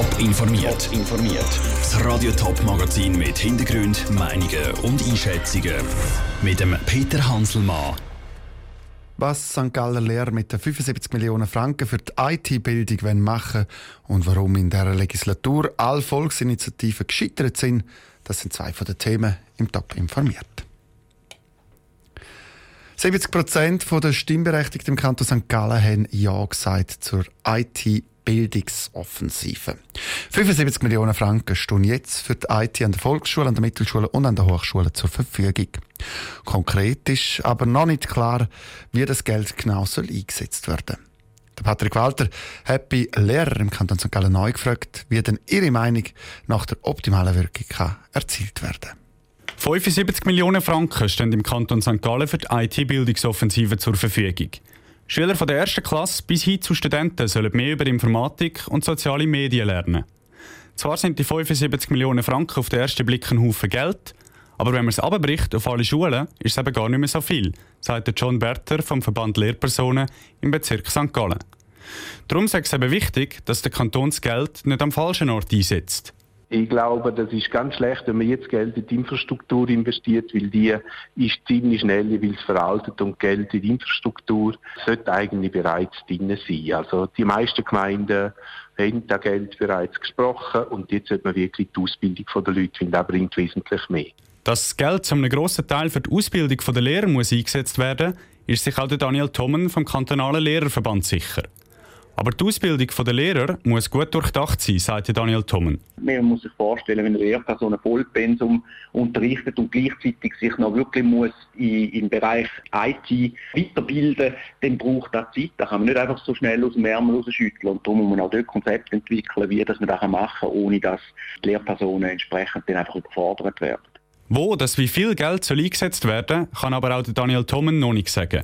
Top informiert. Top informiert. Das Radio Top Magazin mit Hintergrund, Meinungen und Einschätzungen mit dem Peter Hanselmann. Was St. Galler Lehrer mit den 75 Millionen Franken für die IT-Bildung machen und warum in dieser Legislatur alle Volksinitiativen gescheitert sind, das sind zwei von den Themen im Top informiert. 70 Prozent der Stimmberechtigten im Kanton St. Gallen haben Ja gesagt zur IT Bildungsoffensive. 75 Millionen Franken stehen jetzt für die IT an der Volksschule, an der Mittelschule und an der Hochschule zur Verfügung. Konkret ist aber noch nicht klar, wie das Geld genau soll eingesetzt werden der Patrick Walter hat bei Lehrern im Kanton St. Gallen neu gefragt, wie denn ihre Meinung nach der optimalen Wirkung kann erzielt werden kann. 75 Millionen Franken stehen im Kanton St. Gallen für die IT-Bildungsoffensive zur Verfügung. Schüler von der ersten Klasse bis hin zu Studenten sollen mehr über Informatik und soziale Medien lernen. Zwar sind die 75 Millionen Franken auf den ersten Blick ein Haufen Geld, aber wenn man es abbricht auf alle Schulen, ist es eben gar nicht mehr so viel, sagt John Berter vom Verband Lehrpersonen im Bezirk St. Gallen. Darum ist es eben wichtig, dass der Kanton das Geld nicht am falschen Ort einsetzt. Ich glaube, das ist ganz schlecht, wenn man jetzt Geld in die Infrastruktur investiert, weil die ist ziemlich schnell jeweils veraltet und Geld in die Infrastruktur sollte eigentlich bereits drin sein. Also die meisten Gemeinden haben da Geld bereits gesprochen und jetzt sollte man wirklich die Ausbildung der Leute finden, das bringt wesentlich mehr. Dass das Geld zu einem grossen Teil für die Ausbildung der Lehrer muss eingesetzt werden ist sich auch Daniel Thommen vom kantonalen Lehrerverband sicher. Aber die Ausbildung der Lehrer muss gut durchdacht sein, sagt Daniel Thommen. Man muss sich vorstellen, wenn eine Lehrperson ein Vollpensum unterrichtet und gleichzeitig sich noch wirklich muss im Bereich IT weiterbilden, dann braucht das Zeit. Da kann man nicht einfach so schnell aus dem Ärmel rausschütteln. Und darum muss man auch dort Konzept entwickeln, wie das man das machen kann, ohne dass die Lehrpersonen entsprechend dann einfach überfordert werden. Wo das wie viel Geld soll eingesetzt werden, kann aber auch Daniel Thommen noch nicht sagen.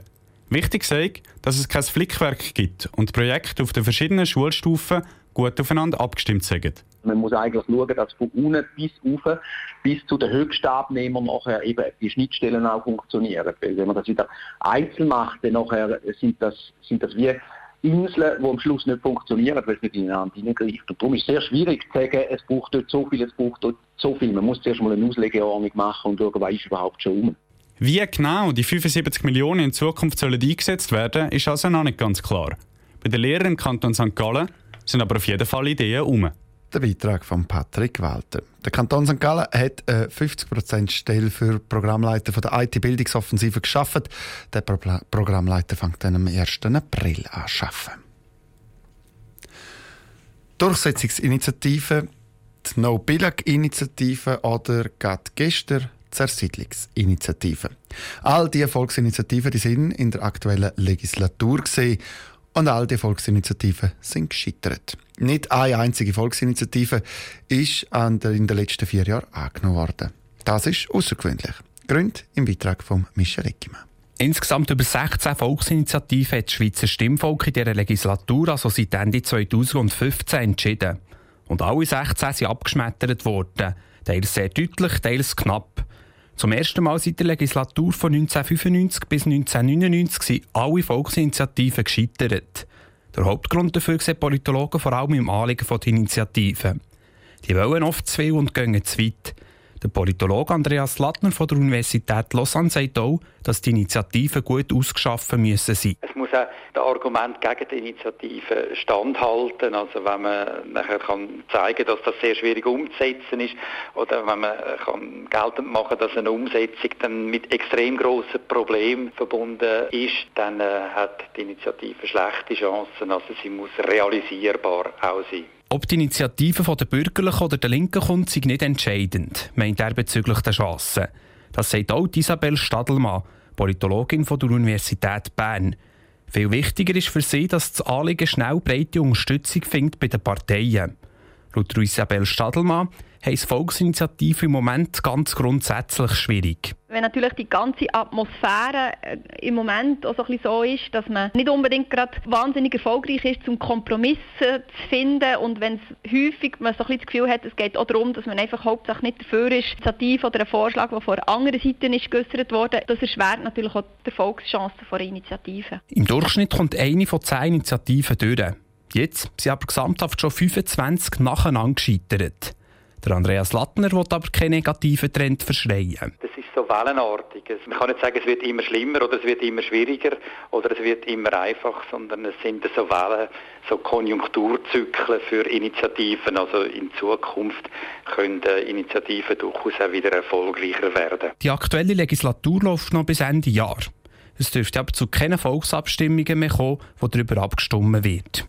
Wichtig sei, dass es kein Flickwerk gibt und Projekte auf den verschiedenen Schulstufen gut aufeinander abgestimmt sind. Man muss eigentlich schauen, dass von unten bis rauf, bis zu den höchsten Abnehmern nachher eben die Schnittstellen auch funktionieren. Weil wenn man das wieder einzeln macht, dann nachher sind das, sind das wie Inseln, die am Schluss nicht funktionieren, weil es nicht ineinander hineingreift. Und darum ist es sehr schwierig zu sagen, es braucht dort so viel, es braucht dort so viel. Man muss zuerst mal eine Auslegeordnung machen und schauen, was ist überhaupt schon um. Wie genau die 75 Millionen in Zukunft sollen eingesetzt werden, ist also noch nicht ganz klar. Bei den Lehrern im Kanton St. Gallen sind aber auf jeden Fall Ideen um. Der Beitrag von Patrick Walter. Der Kanton St. Gallen hat eine 50% Stelle für Programmleiter von der IT-Bildungsoffensive geschaffen. Der Pro Programmleiter fängt dann am 1. April an arbeiten. Durchsetzungsinitiative, die No-Billag-Initiative oder gerade gestern Zersiedlungsinitiative. All diese Volksinitiativen die sind in der aktuellen Legislatur gesehen und all die Volksinitiativen sind gescheitert. Nicht eine einzige Volksinitiative ist in den letzten vier Jahren angenommen worden. Das ist außergewöhnlich. Grund im Beitrag von Michel Eckimann. Insgesamt über 16 Volksinitiativen hat das Schweizer Stimmvolk in dieser Legislatur, also seit Ende 2015, entschieden. Und alle 16 sind abgeschmettert worden. Teils sehr deutlich, teils knapp. Zum ersten Mal seit der Legislatur von 1995 bis 1999 sind alle Volksinitiativen gescheitert. Der Hauptgrund dafür sehen Politologen vor allem im Anliegen der Initiativen. Die wollen oft zu viel und gehen zu weit. Der Politologe Andreas Lattner von der Universität Lausanne sagt auch, dass die Initiativen gut ausgeschaffen müssen sein. Es muss auch das Argument gegen die Initiative standhalten. Also wenn man nachher kann zeigen, dass das sehr schwierig umzusetzen ist, oder wenn man kann geltend machen, dass eine Umsetzung dann mit extrem großen Problemen verbunden ist, dann äh, hat die Initiative schlechte Chancen. Also sie muss realisierbar auch sein. Ob die Initiative von der Bürgerlichen oder der Linken kommt, sei nicht entscheidend, meint er bezüglich der Chancen. Das sagt auch Isabel Stadelmann, Politologin von der Universität Bern. Viel wichtiger ist für sie, dass das Anliegen schnell breite Unterstützung findet bei den Parteien. Laut Isabel Stadelmann heisst Volksinitiative im Moment ganz grundsätzlich schwierig. Wenn natürlich die ganze Atmosphäre äh, im Moment auch so, ein so ist, dass man nicht unbedingt gerade wahnsinnig erfolgreich ist, zum Kompromiss zu finden und wenn es häufig man so ein das Gefühl hat, es geht auch darum, dass man einfach hauptsächlich nicht dafür ist, Initiative oder ein Vorschlag, der von anderen Seite ist geäussert wurde, das erschwert natürlich auch die Erfolgschancen von Initiativen. Im Durchschnitt kommt eine von zehn Initiativen durch. Jetzt sind aber gesamthaft schon 25 nacheinander gescheitert. Der Andreas Lattner will aber keinen negativen Trend verschreien. Das ist so wellenartig. Man kann nicht sagen, es wird immer schlimmer oder es wird immer schwieriger oder es wird immer einfach, sondern es sind so Wellen, so Konjunkturzyklen für Initiativen. Also in Zukunft können Initiativen durchaus auch wieder erfolgreicher werden. Die aktuelle Legislatur läuft noch bis Ende Jahr. Es dürfte aber zu keinen Volksabstimmungen mehr kommen, wo darüber abgestimmt wird.